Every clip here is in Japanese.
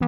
こ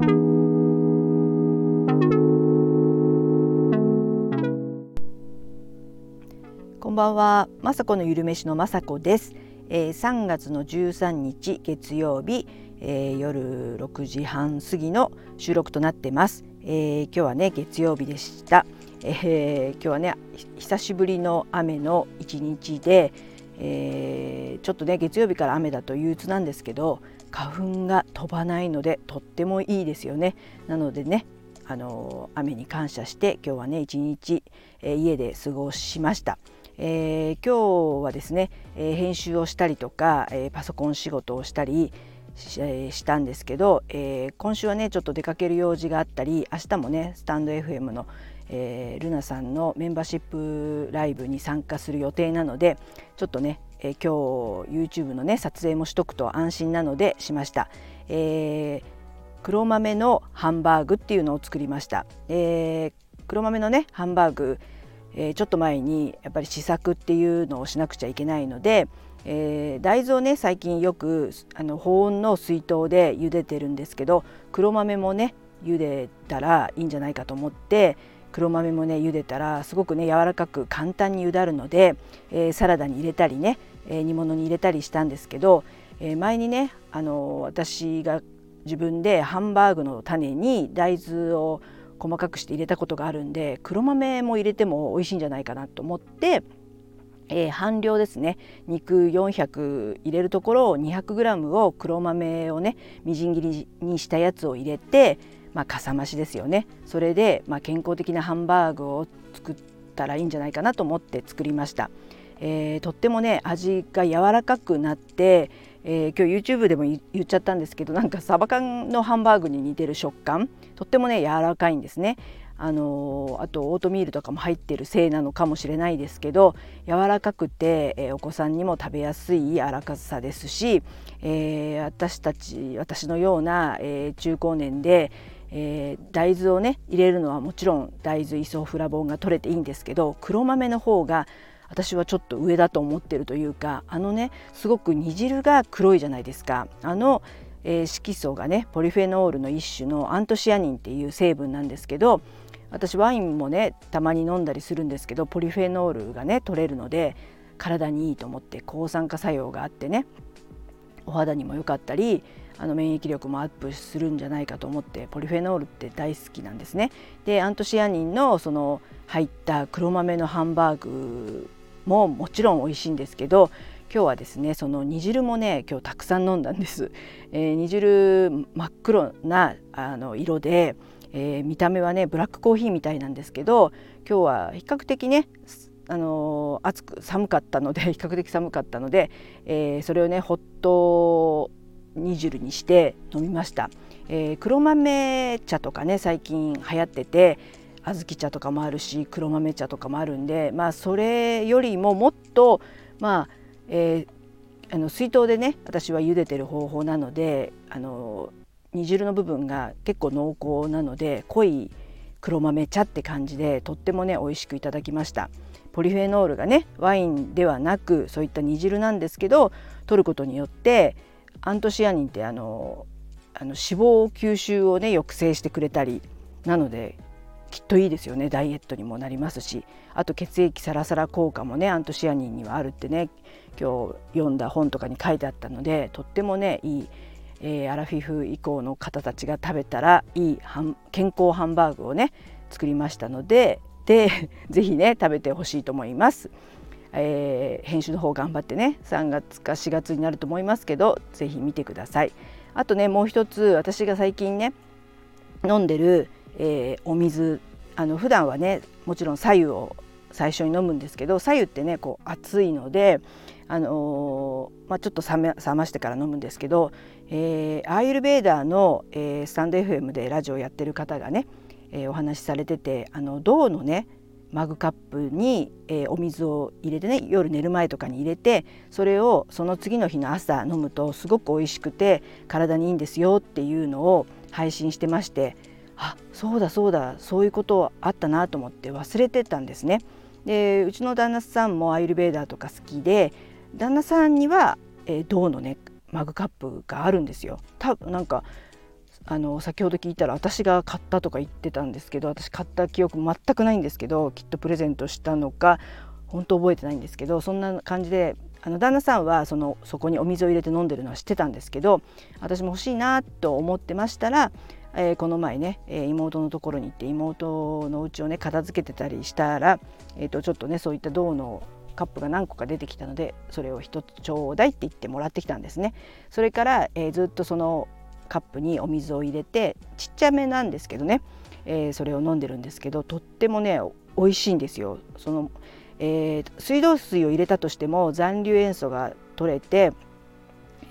んばんは、まさこのゆるめしのまさこです、えー、3月の13日月曜日、えー、夜6時半過ぎの収録となってます、えー、今日はね月曜日でした、えー、今日はね久しぶりの雨の一日で、えー、ちょっとね月曜日から雨だと憂鬱なんですけど花粉が飛ばないのでとってもいいですよねなのでねあの雨に感謝して今日はね一日、えー、家で過ごしました。えー、今日はですね、えー、編集をしたりとか、えー、パソコン仕事をしたりし,、たんですけど、えー、今週はねちょっと出かける用事があったり明日もねスタンド FM の、えー、ルナさんのメンバーシップライブに参加する予定なのでちょっとね、えー、今日 YouTube のね撮影もしとくと安心なのでしました。えー、黒豆のハンバーグっていうのを作りました。えー、黒豆のねハンバーグえー、ちょっと前にやっぱり試作っていうのをしなくちゃいけないので、えー、大豆をね最近よくあの保温の水筒で茹でてるんですけど黒豆もね茹でたらいいんじゃないかと思って黒豆もね茹でたらすごくね柔らかく簡単に茹だるので、えー、サラダに入れたりね、え、煮物に入れたりしたんですけど、え、前にねあの私が自分でハンバーグの種に大豆を細かくして入れたことがあるんで黒豆も入れても美味しいんじゃないかなと思って、えー、半量ですね肉400入れるところを 200g を黒豆をねみじん切りにしたやつを入れて、まあ、かさ増しですよねそれで、まあ、健康的なハンバーグを作ったらいいんじゃないかなと思って作りました。えー、とってもね味が柔らかくなってえー、今日 YouTube でも言っちゃったんですけどなんかサバ缶のハンバーグに似てる食感とってもね柔らかいんですね。あのー、あとオートミールとかも入ってるせいなのかもしれないですけど柔らかくて、えー、お子さんにも食べやすい柔らかさですし、えー、私たち私のような、え中高年で、え大豆をね入れるのはもちろん大豆イソフラボンが取れていいんですけど黒豆の方が私はちょっと上だと思ってるというかあのねすごく煮汁が黒いじゃないですかあの、えー、色素がねポリフェノールの一種のアントシアニンっていう成分なんですけど私ワインもねたまに飲んだりするんですけどポリフェノールがね取れるので体にいいと思って抗酸化作用があってねお肌にも良かったりあの免疫力もアップするんじゃないかと思ってポリフェノールって大好きなんですね。でアントシアニンのその入った黒豆のハンバーグももちろん美味しいんですけど今日はですねその煮汁もね今日たくさん飲んだんです、えー、煮汁真っ黒なあの色で、えー、見た目はねブラックコーヒーみたいなんですけど今日は比較的ねあの暑く寒かったので 比較的寒かったので、えー、それをねホット煮汁にして飲みました、えー、黒豆茶とかね最近流行ってて小豆茶とかもあるし黒豆茶とかもあるんでまあそれよりももっとまあ、えー、あの水筒でね私は茹でてる方法なのであの煮汁の部分が結構濃厚なので濃い黒豆茶って感じでとってもね美味しくいただきました。ポリフェノールがねワインではなくそういった煮汁なんですけど取ることによってアントシアニンってあのあの脂肪吸収をね抑制してくれたりなのできっといいですよねダイエットにもなりますしあと血液サラサラ効果もねアントシアニンにはあるってね今日読んだ本とかに書いてあったのでとってもねいい、えー、アラフィフ以降の方たちが食べたらいい健康ハンバーグをね作りましたのでで 是非ね食べてほしいと思います。えー、編集の方頑張ってね3月か4月になると思いますけど是非見てください。あとねもう一つ私が最近ね飲んでるえー、お水あの普段はねもちろん白湯を最初に飲むんですけど白湯ってねこう熱いので、あのー、まあ、ちょっと冷め冷ましてから飲むんですけど、えー、アーユルベーダーの、えー、スタンド FM でラジオやってる方がね、えお話しされててあの銅のねマグカップに、えお水を入れてね夜寝る前とかに入れてそれをその次の日の朝飲むとすごく美味しくて体にいいんですよっていうのを配信してましてあそうだそうだそういうことあったなと思って忘れてたんですね。でうちの旦那さんもアイルベーダーとか好きで旦那さんには、えー、銅のねマグカップがあるんですよ。多分なんかあの先ほど聞いたら私が買ったとか言ってたんですけど私買った記憶全くないんですけどきっとプレゼントしたのか本当覚えてないんですけどそんな感じであの旦那さんはそのそこにお水を入れて飲んでるのは知ってたんですけど私も欲しいなと思ってましたら、えー、この前ね、え、妹のところに行って妹の家をね片付けてたりしたら、えー、とちょっとねそういった銅のカップが何個か出てきたのでそれを1つちょうだいって言ってもらってきたんですね。それから、えー、ずっとそのカップにお水を入れてちっちゃめなんですけどね、えー、それを飲んでるんですけどとってもね美味しいんですよ。そのえー、水道水を入れたとしても残留塩素が取れて、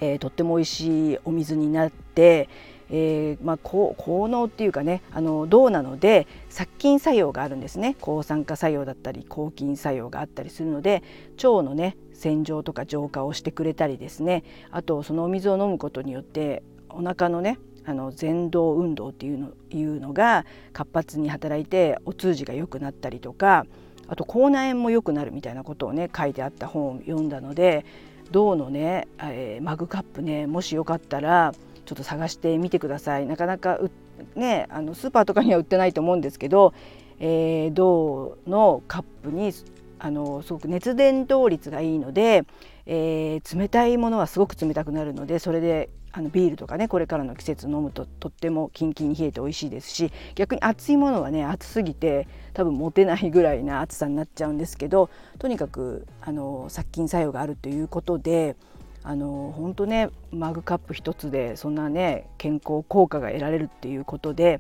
え、とっても美味しいお水になって、えーまあ、効能っていうかねあの銅なので殺菌作用があるんですね。抗酸化作用だったり抗菌作用があったりするので腸のね洗浄とか浄化をしてくれたりですね。あとそのお水を飲むことによってお腹のねあの前動運動っていうのいうのが活発に働いてお通じが良くなったりとかあと口内炎も良くなるみたいなことをね書いてあった本を読んだので銅のね、えー、マグカップねもしよかったらちょっと探してみてください。なかなかねあのスーパーとかには売ってないと思うんですけど、えー、銅のカップにあのすごく熱伝導率がいいので、えー、冷たいものはすごく冷たくなるのでそれであのビールとかねこれからの季節飲むととってもキンキンに冷えて美味しいですし逆に熱いものはね熱すぎて多分持てないぐらいな熱さになっちゃうんですけどとにかくあの殺菌作用があるということであの本当ねマグカップ一つでそんなね健康効果が得られるっていうことで、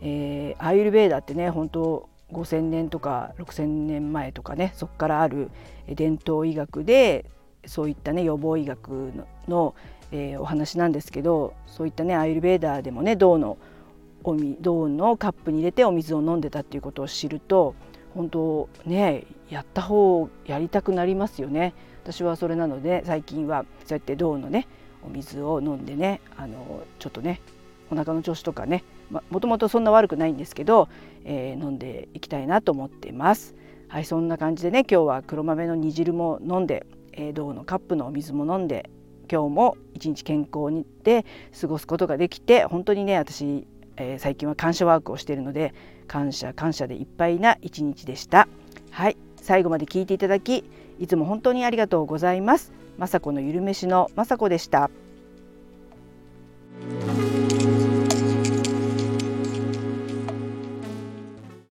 えー、アーユルベーダーってね本当5,000年とか6,000年前とかねそこからある伝統医学でそういったね予防医学のえー、お話なんですけどそういったねアイルベーダーでもね銅のおみ銅のカップに入れてお水を飲んでたっていうことを知ると本当ねやった方やりたくなりますよね。私はそれなので最近はそうやって銅のねお水を飲んでねあのちょっとねお腹の調子とかねもともとそんな悪くないんですけど、えー、飲んでいきたいなと思ってます。はいそんな感じでね今日は黒豆の煮汁も飲んで、えー、銅のカップのお水も飲んで今日も一日健康にで過ごすことができて本当にね私、えー、最近は感謝ワークをしているので感謝感謝でいっぱいな一日でしたはい最後まで聞いていただきいつも本当にありがとうございます。雅子のゆるめしの雅子でした。